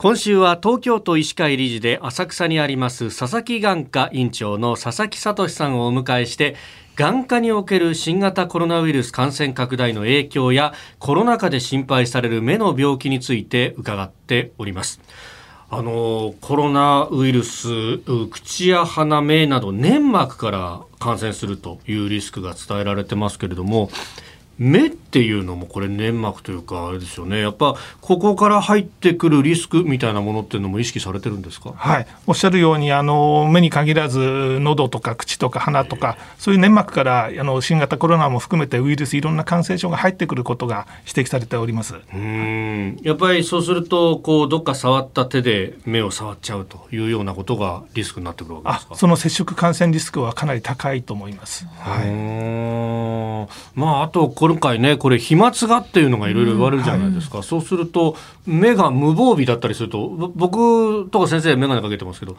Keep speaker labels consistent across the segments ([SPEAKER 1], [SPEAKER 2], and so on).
[SPEAKER 1] 今週は東京都医師会理事で浅草にあります佐々木眼科院長の佐々木聡さんをお迎えして眼科における新型コロナウイルス感染拡大の影響やコロナ禍で心配される目の病気について伺っております。あのコロナウイルス口や鼻目など粘膜から感染するというリスクが伝えられてますけれども目っていうのもこれ粘膜というかあれですよね。やっぱここから入ってくるリスクみたいなものっていうのも意識されてるんですか？
[SPEAKER 2] はい。おっしゃるようにあの目に限らず喉とか口とか鼻とかそういう粘膜からあの新型コロナも含めてウイルスいろんな感染症が入ってくることが指摘されております。
[SPEAKER 1] うん。やっぱりそうするとこうどっか触った手で目を触っちゃうというようなことがリスクになってくるわけですか？
[SPEAKER 2] その接触感染リスクはかなり高いと思います。
[SPEAKER 1] はい、まああと今回ねこれ飛沫がっていうのがいろいろ言われるじゃないですか、うんはい、そうすると目が無防備だったりすると僕とか先生眼鏡かけてますけど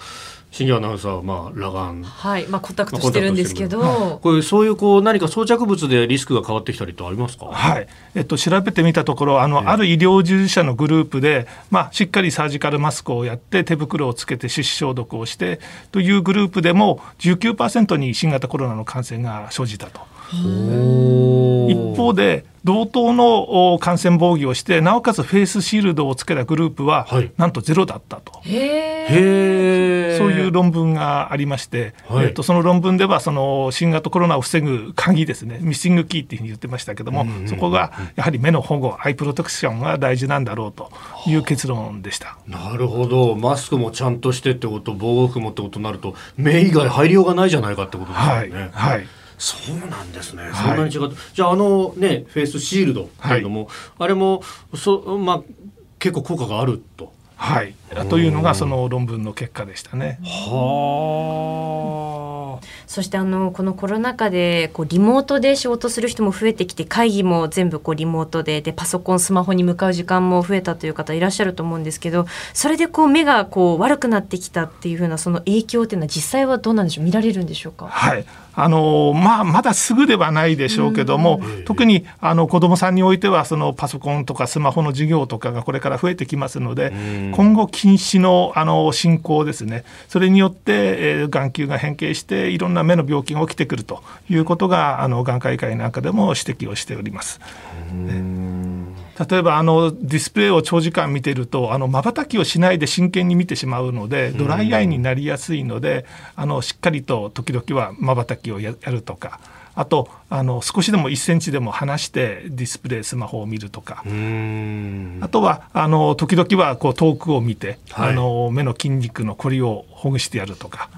[SPEAKER 1] 新庄アナウンサーはまあ裸眼。
[SPEAKER 3] はい。まあコンタクトしてるんで。すけど、
[SPEAKER 1] まあ、これそういうこう何か装着物でリスクが変わってきたりとありますか？
[SPEAKER 2] はい。えっと調べてみたところあの、ある医療従事者のグループでまあしっかりサージカルマスクをやって手袋をつけて手指消毒をしてというグループでも19%に新型コロナの感染が生じたと。一方で同等の感染防御をしてなおかつフェイスシールドをつけたグループは、はい、なんとゼロだったと。そういう論文がありまして、はい、えっと、その論文ではその新型コロナを防ぐ鍵ですね。ミッシングキーっていうふうに言ってましたけども、うんうんうん、そこがやはり目の保護アイプロテクションが大事なんだろうという結論でした。
[SPEAKER 1] なるほど。マスクもちゃんとしてってこと防護服もってことになると目以外入りようがないじゃないかってことですよね。はい、はいそうなんですね。そんなに違う。はい、じゃああのねフェイスシールドっていうのも、はい、あれもそまあ結構効果があると。
[SPEAKER 2] はい。というのがその論文の結果でしたね。
[SPEAKER 3] はあ。そしてあのこのコロナ禍でこうリモートで仕事する人も増えてきて会議も全部こうリモートででパソコンスマホに向かう時間も増えたという方いらっしゃると思うんですけどそれでこう目がこう悪くなってきたっていうふうなその影響っていうのは実際はどうなんでしょう？見られるんでしょうか？
[SPEAKER 2] はいあのまあ、まだすぐではないでしょうけども、特にあの子どもさんにおいてはそのパソコンとかスマホの授業とかがこれから増えてきますので、今後近視のあの進行ですね。それによって、えー、眼球が変形していろんな目の病気が起きてくるということがあの眼科医会なんかでも指摘をしております。例えばあのディスプレイを長時間見てるとまばたきをしないで真剣に見てしまうのでドライアイになりやすいのであのしっかりと時々はまばたきをやるとか。あとあの少しでも1センチでも離してディスプレイスマホを見るとかあとはあの時々はこう遠くを見て、はい、あの目の筋肉のこりをほぐしてやるとか。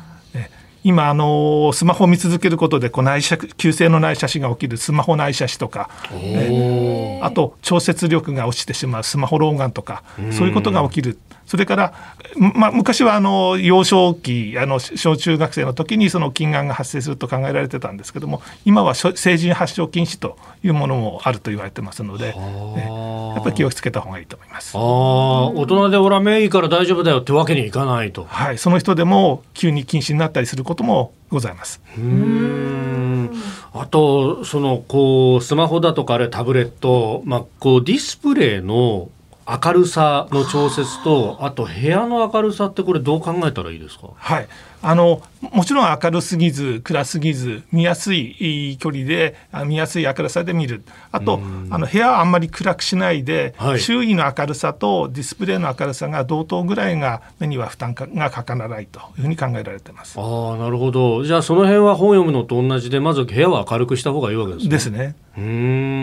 [SPEAKER 2] 今あのスマホを見続けることでこう内斜急性の内斜視が起きるスマホ内斜視とか、ね、あと調節力が落ちてしまうスマホ老眼とかそういうことが起きるそれから、まあ、昔はあの幼少期あの小中学生の時にその近眼が発生すると考えられてたんですけども今は成人発症禁止というものもあると言われてますので、ね、やっぱり気をつけた方がいいと思います。
[SPEAKER 1] あ大人でおら目いいから大丈夫だよってわけにいかないと。
[SPEAKER 2] はい、その人でも急に禁止になったりすることもございます。
[SPEAKER 1] うんあとそのこうスマホだとかあれタブレット、まあ、こうディスプレイの明るさの調節とあと部屋の明るさってこれどう考えたらいいですか？
[SPEAKER 2] はい。あのもちろん明るすぎず暗すぎず見やすい距離で見やすい明るさで見る。あとあの部屋はあんまり暗くしないで、はい、周囲の明るさとディスプレイの明るさが同等ぐらいが目には負担がかからないというふうに考えられてます。
[SPEAKER 1] あなるほど。じゃあその辺は本読むのと同じでまず部屋は明るくした方がいいわけですね。
[SPEAKER 2] ですね。
[SPEAKER 1] うん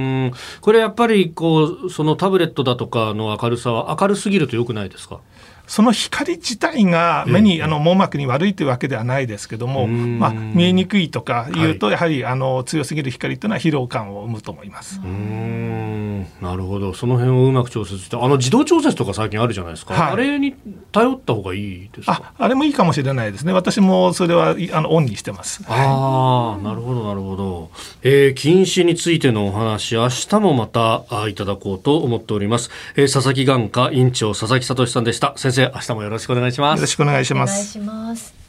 [SPEAKER 1] これやっぱりこうそのタブレットだとかの明るさは明るすぎるとよくないですか？
[SPEAKER 2] その光自体が目に、あの網膜に悪いというわけではないですけども、まあ、見えにくいとかいうと、やはりあの強すぎる光というのは疲労感を生むと思います。
[SPEAKER 1] なるほど。その辺をうまく調節してあの自動調節とか最近あるじゃないですか、はい、あれに頼った方がいいです
[SPEAKER 2] か？ああれもいいかもしれないですね。私もそれはあのオンにしてます。
[SPEAKER 1] ああなるほどなるほど、えー、禁止についてのお話明日もまたいただこうと思っております、えー、佐々木眼科院長佐々木聡さんでした。先生明日もよろしくお願いします。
[SPEAKER 2] よろしくお願いします。
[SPEAKER 3] お願いします